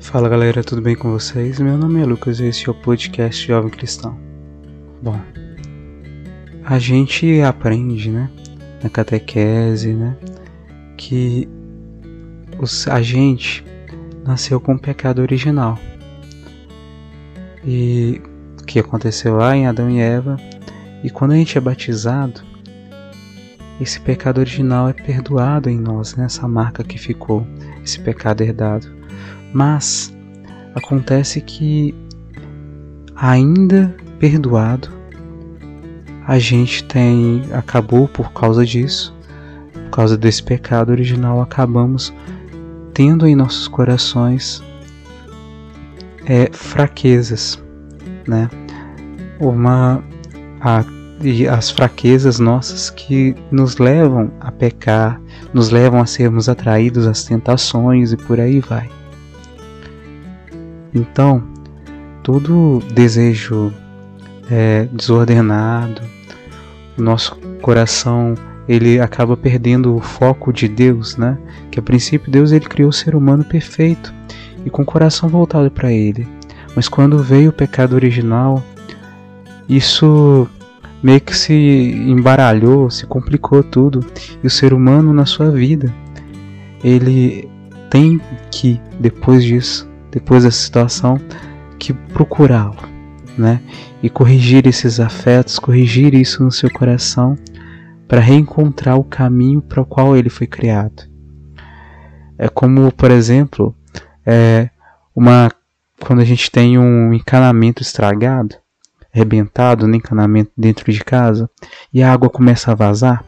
Fala galera, tudo bem com vocês? Meu nome é Lucas e esse é o podcast Jovem Cristão. Bom, a gente aprende, né, na catequese, né, que os, a gente nasceu com o pecado original. E o que aconteceu lá em Adão e Eva, e quando a gente é batizado, esse pecado original é perdoado em nós, né, marca que ficou, esse pecado herdado. Mas acontece que, ainda perdoado, a gente tem acabou por causa disso, por causa desse pecado original, acabamos tendo em nossos corações é, fraquezas, né? Uma a, e as fraquezas nossas que nos levam a pecar, nos levam a sermos atraídos às tentações e por aí vai. Então, todo desejo é, desordenado, nosso coração ele acaba perdendo o foco de Deus, né? Que a princípio Deus ele criou o ser humano perfeito e com o coração voltado para Ele. Mas quando veio o pecado original, isso meio que se embaralhou, se complicou tudo e o ser humano na sua vida ele tem que depois disso depois dessa situação, que procurá-lo, né? E corrigir esses afetos, corrigir isso no seu coração, para reencontrar o caminho para o qual ele foi criado. É como, por exemplo, é uma quando a gente tem um encanamento estragado, arrebentado no encanamento dentro de casa, e a água começa a vazar.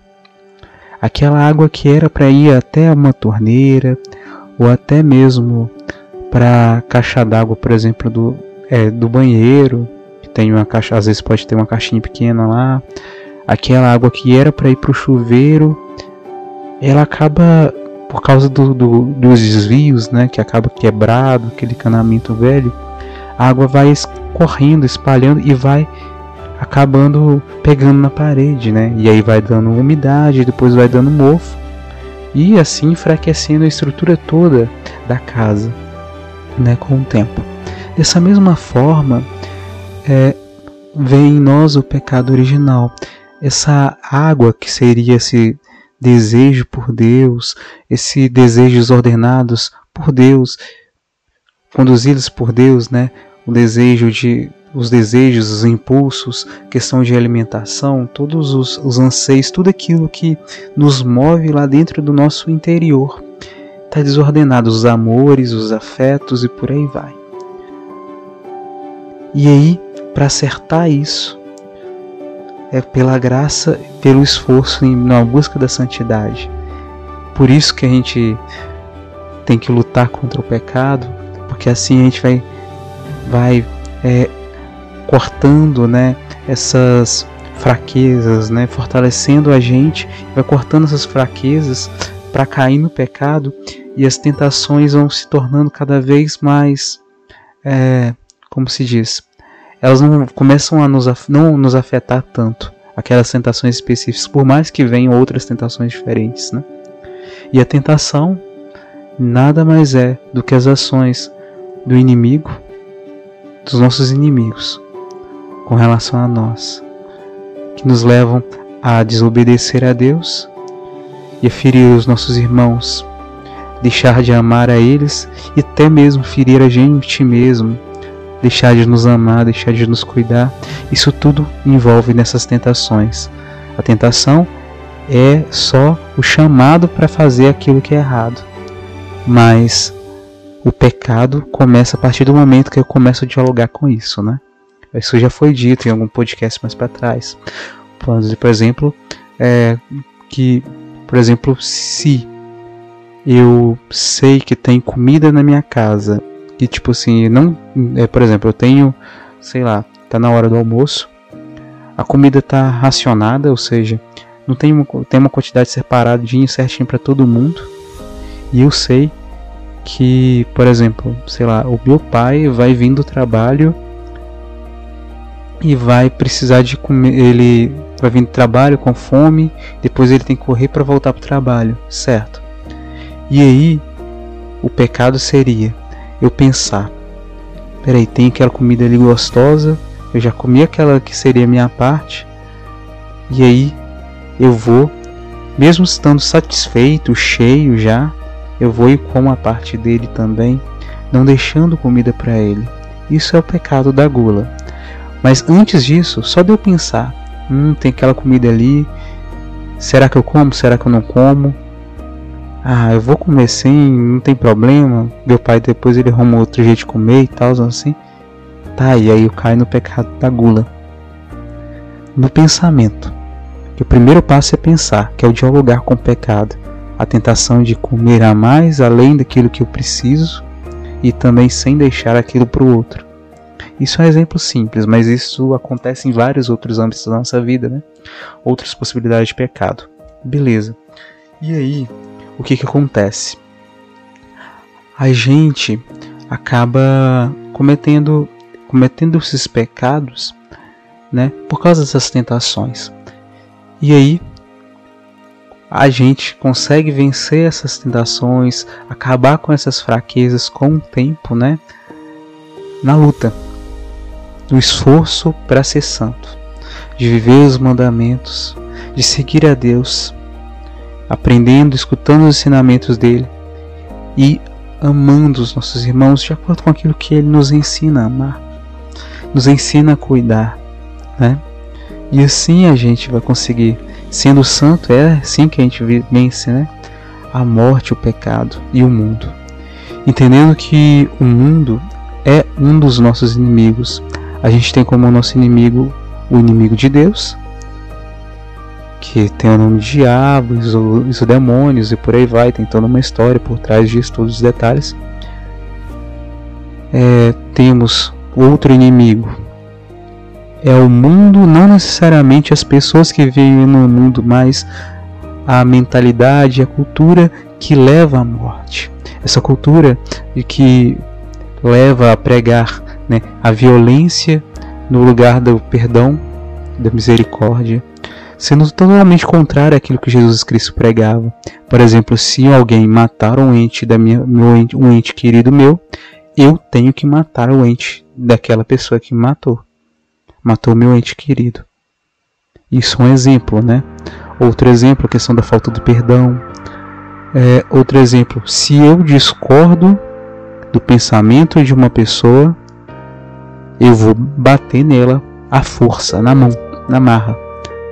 Aquela água que era para ir até uma torneira, ou até mesmo para caixa d'água, por exemplo, do, é, do banheiro, que tem uma caixa, às vezes pode ter uma caixinha pequena lá. Aquela água que era para ir para o chuveiro, ela acaba por causa do, do, dos desvios, né, que acaba quebrado, aquele canamento velho, a água vai correndo, espalhando e vai acabando pegando na parede, né? E aí vai dando umidade, depois vai dando mofo e assim enfraquecendo a estrutura toda da casa né, com o tempo. Dessa mesma forma, é, vem em nós o pecado original. Essa água que seria esse desejo por Deus, esse desejos ordenados por Deus, conduzidos por Deus, né? O desejo de os desejos, os impulsos, questão de alimentação, todos os, os anseios, tudo aquilo que nos move lá dentro do nosso interior está desordenado os amores, os afetos e por aí vai. E aí, para acertar isso, é pela graça, pelo esforço na busca da santidade. Por isso que a gente tem que lutar contra o pecado, porque assim a gente vai, vai é, cortando, né, essas fraquezas, né, fortalecendo a gente, vai cortando essas fraquezas para cair no pecado e as tentações vão se tornando cada vez mais, é, como se diz, elas não começam a nos, não nos afetar tanto, aquelas tentações específicas, por mais que venham outras tentações diferentes, né? E a tentação nada mais é do que as ações do inimigo, dos nossos inimigos, com relação a nós, que nos levam a desobedecer a Deus e a ferir os nossos irmãos deixar de amar a eles e até mesmo ferir a gente mesmo, deixar de nos amar, deixar de nos cuidar. Isso tudo envolve nessas tentações. A tentação é só o chamado para fazer aquilo que é errado. Mas o pecado começa a partir do momento que eu começo a dialogar com isso, né? Isso já foi dito em algum podcast mais para trás. Por exemplo, é, que, por exemplo, se eu sei que tem comida na minha casa e tipo assim, não, é, por exemplo, eu tenho, sei lá, tá na hora do almoço, a comida tá racionada, ou seja, não tem uma, tem uma quantidade separadinha certinho para todo mundo. E eu sei que, por exemplo, sei lá, o meu pai vai vir do trabalho e vai precisar de comer, ele vai vir do trabalho com fome, depois ele tem que correr para voltar para o trabalho, certo? E aí o pecado seria eu pensar, peraí, tem aquela comida ali gostosa, eu já comi aquela que seria minha parte, e aí eu vou, mesmo estando satisfeito, cheio já, eu vou e como a parte dele também, não deixando comida para ele. Isso é o pecado da gula. Mas antes disso, só de eu pensar, hum, tem aquela comida ali, será que eu como? Será que eu não como? Ah, eu vou comer sim, não tem problema. Meu pai depois ele arruma outro jeito de comer e tal, assim. Tá, e aí eu caio no pecado da gula. No pensamento. O primeiro passo é pensar, que é o dialogar com o pecado. A tentação de comer a mais além daquilo que eu preciso e também sem deixar aquilo para o outro. Isso é um exemplo simples, mas isso acontece em vários outros âmbitos da nossa vida, né? Outras possibilidades de pecado. Beleza. E aí, o que que acontece? A gente acaba cometendo cometendo esses pecados, né, por causa dessas tentações. E aí a gente consegue vencer essas tentações, acabar com essas fraquezas com o tempo, né? Na luta, no esforço para ser santo, de viver os mandamentos, de seguir a Deus, aprendendo, escutando os ensinamentos dele. E amando os nossos irmãos de acordo com aquilo que ele nos ensina a amar, nos ensina a cuidar, né? E assim a gente vai conseguir Sendo santo, é assim que a gente vence né? a morte, o pecado e o mundo. Entendendo que o mundo é um dos nossos inimigos. A gente tem como nosso inimigo o inimigo de Deus, que tem o nome de diabo, os, os demônios e por aí vai, tem toda uma história por trás disso, todos os detalhes. É, temos outro inimigo, é o mundo, não necessariamente as pessoas que vivem no mundo, mas a mentalidade, a cultura que leva à morte. Essa cultura que leva a pregar né, a violência no lugar do perdão, da misericórdia, sendo totalmente contrário àquilo que Jesus Cristo pregava. Por exemplo, se alguém matar um ente da minha, meu ente, um ente querido meu, eu tenho que matar o ente daquela pessoa que matou matou meu ente querido. Isso é um exemplo, né? Outro exemplo, a questão da falta do perdão. É, outro exemplo, se eu discordo do pensamento de uma pessoa, eu vou bater nela à força, na mão, na marra,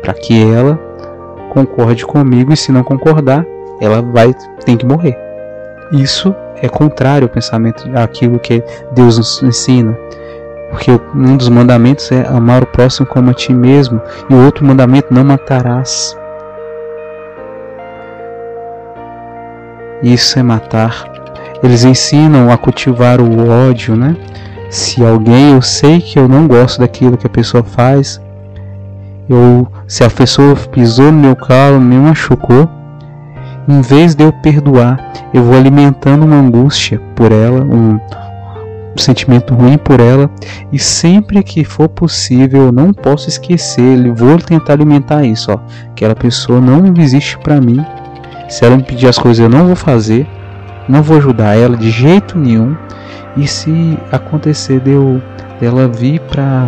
para que ela concorde comigo e se não concordar, ela vai tem que morrer. Isso é contrário ao pensamento àquilo que Deus nos ensina. Porque um dos mandamentos é amar o próximo como a ti mesmo, e o outro mandamento não matarás. Isso é matar. Eles ensinam a cultivar o ódio, né? Se alguém eu sei que eu não gosto daquilo que a pessoa faz, eu, se a pessoa pisou no meu calo, me machucou, em vez de eu perdoar, eu vou alimentando uma angústia por ela, um, um sentimento ruim por ela e sempre que for possível eu não posso esquecer, vou tentar alimentar isso, ó. Aquela pessoa não existe para mim. Se ela me pedir as coisas eu não vou fazer, não vou ajudar ela de jeito nenhum. E se acontecer de eu dela vir para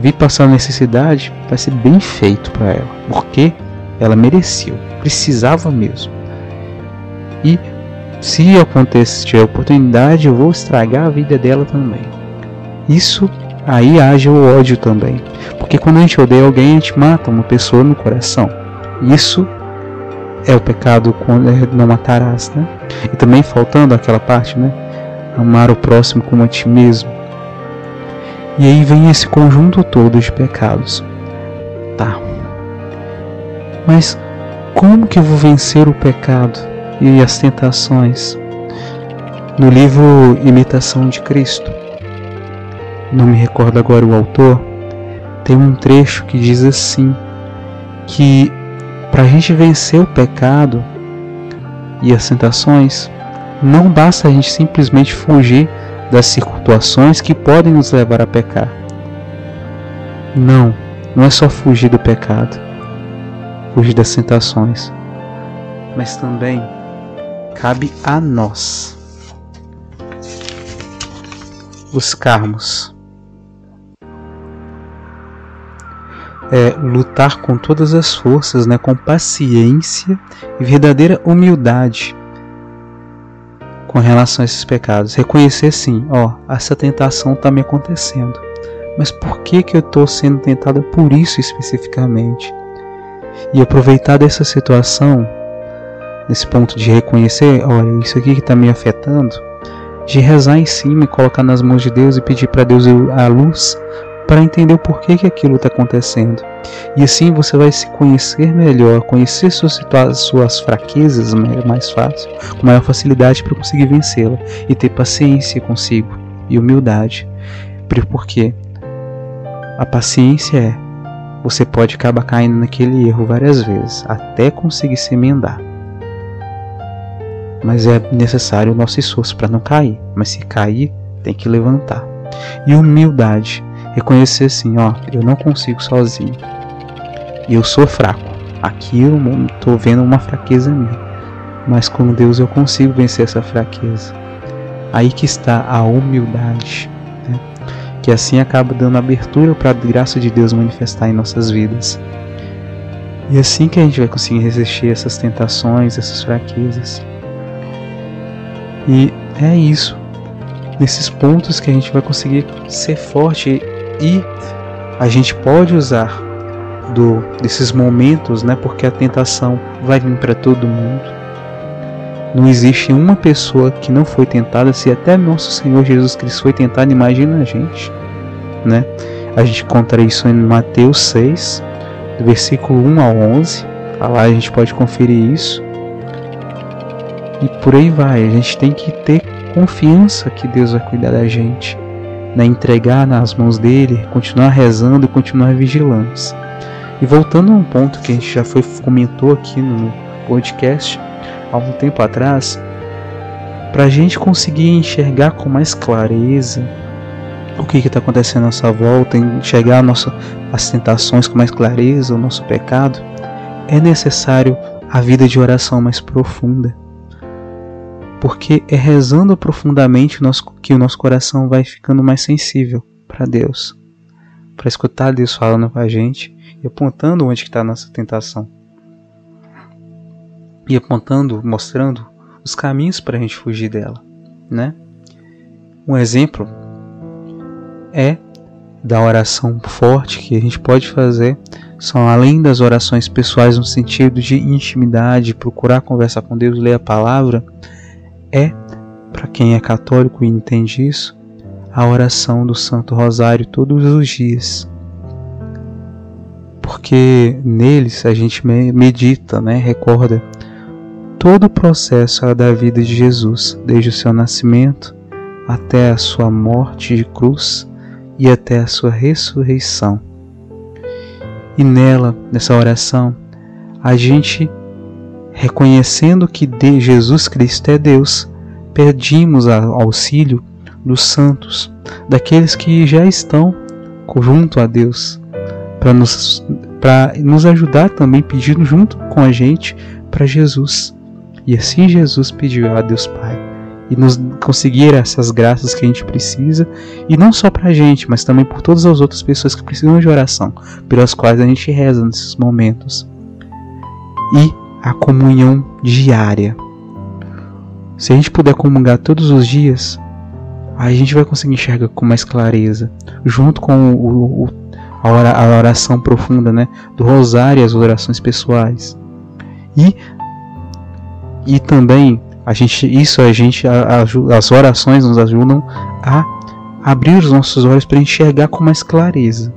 vir passar necessidade, vai ser bem feito para ela, porque ela mereceu, precisava mesmo. E se acontecer a oportunidade, eu vou estragar a vida dela também. Isso aí age o ódio também. Porque quando a gente odeia alguém, a gente mata uma pessoa no coração. Isso é o pecado quando é não matarás, né? E também faltando aquela parte, né? Amar o próximo como a ti mesmo. E aí vem esse conjunto todo de pecados. Tá. Mas como que eu vou vencer o pecado? E as tentações. No livro Imitação de Cristo, não me recordo agora o autor, tem um trecho que diz assim: que para a gente vencer o pecado e as tentações, não basta a gente simplesmente fugir das situações que podem nos levar a pecar. Não, não é só fugir do pecado, fugir das tentações, mas também cabe a nós buscarmos é, lutar com todas as forças, né, com paciência e verdadeira humildade com relação a esses pecados. Reconhecer sim, ó, essa tentação está me acontecendo. Mas por que, que eu estou sendo tentado por isso especificamente? E aproveitar dessa situação, nesse ponto de reconhecer, olha, isso aqui que está me afetando, de rezar em cima e colocar nas mãos de Deus e pedir para Deus a luz para entender o porquê que aquilo está acontecendo. E assim você vai se conhecer melhor, conhecer suas, suas fraquezas mais fácil, com maior facilidade para conseguir vencê-la e ter paciência consigo e humildade. Porque a paciência é você pode acabar caindo naquele erro várias vezes até conseguir se emendar. Mas é necessário o nosso esforço para não cair. Mas se cair, tem que levantar. E humildade reconhecer assim, ó, eu não consigo sozinho. Eu sou fraco. Aqui eu estou vendo uma fraqueza minha. Mas com Deus eu consigo vencer essa fraqueza. Aí que está a humildade. Né? Que assim acaba dando abertura para a graça de Deus manifestar em nossas vidas. E assim que a gente vai conseguir resistir essas tentações, essas fraquezas. E é isso. Nesses pontos que a gente vai conseguir ser forte e a gente pode usar do, desses momentos, né? Porque a tentação vai vir para todo mundo. Não existe uma pessoa que não foi tentada, se até nosso Senhor Jesus Cristo foi tentado, imagina a gente, né? A gente encontra isso em Mateus 6, do versículo 1 ao 11. Lá a gente pode conferir isso. E por aí vai, a gente tem que ter confiança que Deus vai cuidar da gente né, entregar nas mãos dele, continuar rezando e continuar vigilantes. E voltando a um ponto que a gente já foi comentou aqui no podcast há um tempo atrás, para a gente conseguir enxergar com mais clareza o que está acontecendo à nossa volta, enxergar nossa, as tentações com mais clareza, o nosso pecado, é necessário a vida de oração mais profunda porque é rezando profundamente que o nosso coração vai ficando mais sensível para Deus, para escutar Deus falando com a gente e apontando onde está a nossa tentação, e apontando, mostrando os caminhos para a gente fugir dela, né? Um exemplo é da oração forte que a gente pode fazer são além das orações pessoais no sentido de intimidade, procurar conversar com Deus, ler a palavra, é, para quem é católico e entende isso, a oração do Santo Rosário todos os dias. Porque neles a gente medita, né, recorda todo o processo da vida de Jesus, desde o seu nascimento até a sua morte de cruz e até a sua ressurreição. E nela, nessa oração, a gente reconhecendo que de Jesus Cristo é Deus, pedimos auxílio dos santos, daqueles que já estão junto a Deus, para nos, nos ajudar também, pedindo junto com a gente para Jesus. E assim Jesus pediu a Deus Pai e nos conseguir essas graças que a gente precisa, e não só para a gente, mas também por todas as outras pessoas que precisam de oração, pelas quais a gente reza nesses momentos. E a comunhão diária. Se a gente puder comungar todos os dias, a gente vai conseguir enxergar com mais clareza, junto com o, o, a oração profunda né, do rosário e as orações pessoais. E, e também a gente, isso a gente, a, a, as orações nos ajudam a abrir os nossos olhos para enxergar com mais clareza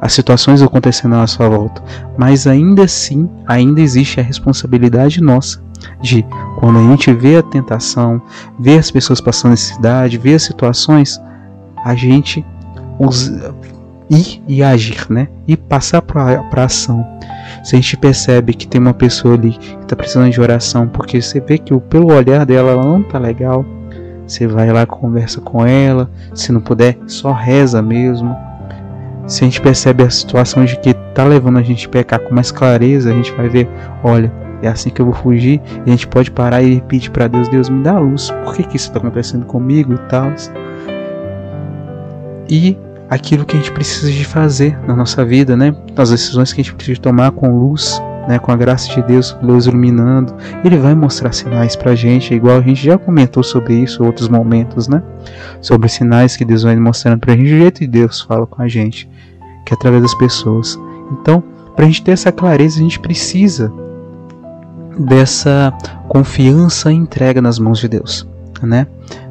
as situações acontecendo à sua volta, mas ainda assim, ainda existe a responsabilidade nossa de quando a gente vê a tentação, vê as pessoas passando necessidade, vê as situações, a gente ir e agir, né? E passar para a ação. Se a gente percebe que tem uma pessoa ali que está precisando de oração, porque você vê que pelo olhar dela ela não tá legal, você vai lá conversa com ela, se não puder, só reza mesmo se a gente percebe a situação de que está levando a gente a pecar com mais clareza, a gente vai ver, olha, é assim que eu vou fugir, e a gente pode parar e pedir para Deus, Deus me dá luz, por que, que isso está acontecendo comigo e tal. E aquilo que a gente precisa de fazer na nossa vida, né? As decisões que a gente precisa tomar com luz, né? Com a graça de Deus, luz iluminando, Ele vai mostrar sinais para a gente, igual a gente já comentou sobre isso em outros momentos, né? Sobre sinais que Deus vai mostrando para a gente, o jeito que Deus fala com a gente, que é através das pessoas. Então, para a gente ter essa clareza, a gente precisa dessa confiança e entrega nas mãos de Deus, né?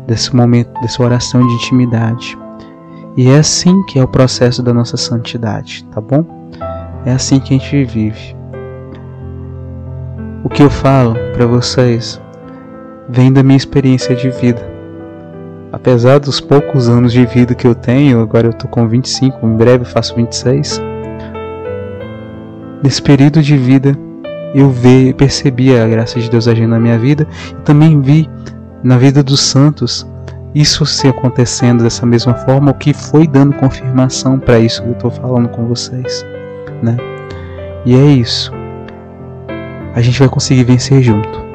Desse momento, dessa oração de intimidade. E é assim que é o processo da nossa santidade, tá bom? É assim que a gente vive. O que eu falo para vocês vem da minha experiência de vida. Apesar dos poucos anos de vida que eu tenho, agora eu tô com 25, em breve faço 26. Nesse período de vida, eu vi, percebi a graça de Deus agindo na minha vida e também vi na vida dos santos isso se acontecendo dessa mesma forma, o que foi dando confirmação para isso que eu estou falando com vocês, né? E é isso. A gente vai conseguir vencer junto.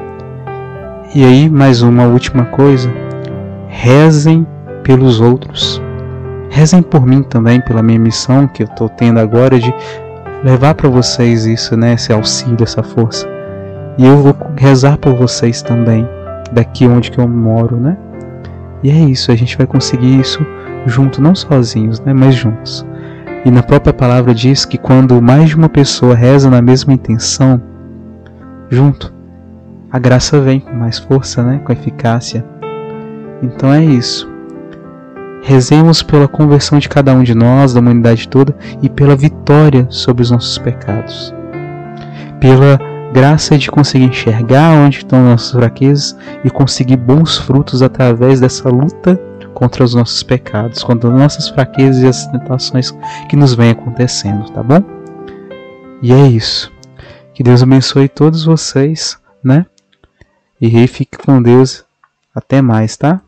E aí, mais uma última coisa: rezem pelos outros. Rezem por mim também, pela minha missão que eu estou tendo agora de levar para vocês isso, né, esse auxílio, essa força. E eu vou rezar por vocês também, daqui onde que eu moro, né? E é isso, a gente vai conseguir isso junto, não sozinhos, né, mas juntos. E na própria palavra diz que quando mais de uma pessoa reza na mesma intenção, junto, a graça vem com mais força, né, com eficácia. Então é isso. Rezemos pela conversão de cada um de nós, da humanidade toda, e pela vitória sobre os nossos pecados. Pela graça de conseguir enxergar onde estão nossas fraquezas e conseguir bons frutos através dessa luta contra os nossos pecados, contra as nossas fraquezas e as tentações que nos vêm acontecendo, tá bom? E é isso. Que Deus abençoe todos vocês, né? E fique com Deus. Até mais, tá?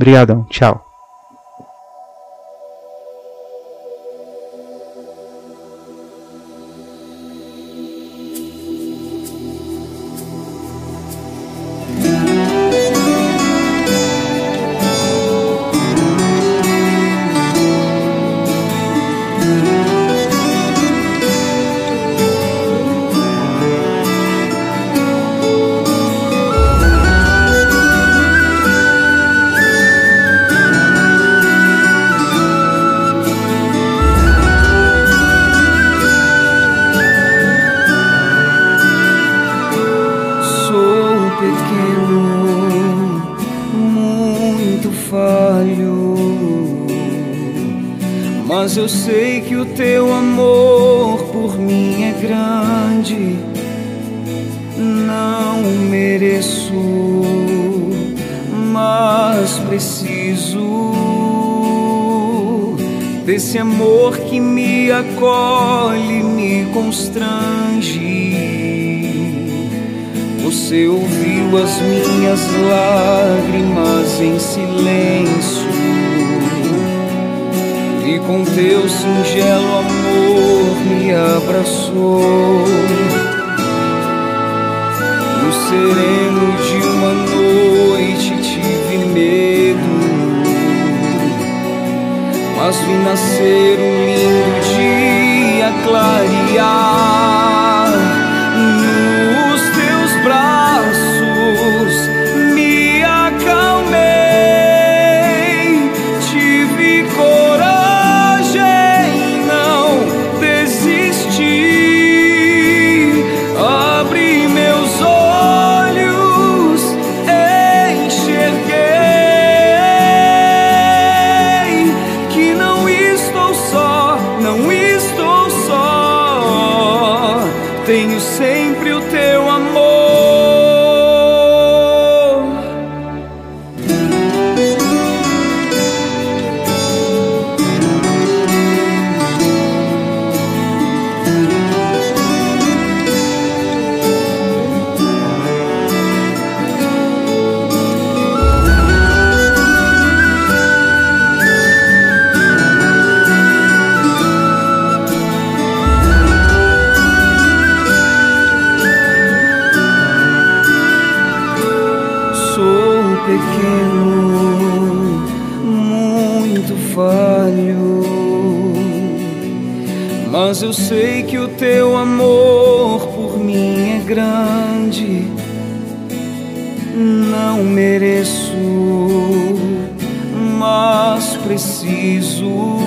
Obrigadão. Tchau. Eu sei que o teu amor por mim é grande. Não mereço, mas preciso desse amor que me acolhe, me constrange. Você ouviu as minhas lágrimas em silêncio e com teu singelo amor me abraçou. No sereno de uma noite tive medo, mas vi nascer um lindo dia clarear. tenho sempre o teu amor. Mas eu sei que o teu amor por mim é grande. Não mereço, mas preciso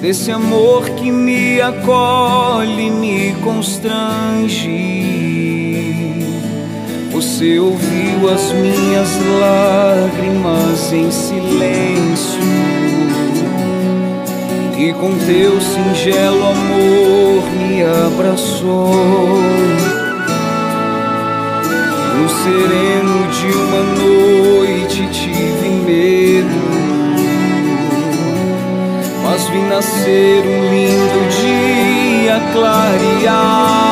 desse amor que me acolhe, me constrange. Você ouviu as minhas lágrimas em silêncio e com teu singelo amor me abraçou. No sereno de uma noite tive medo, mas vi nascer um lindo dia clarear.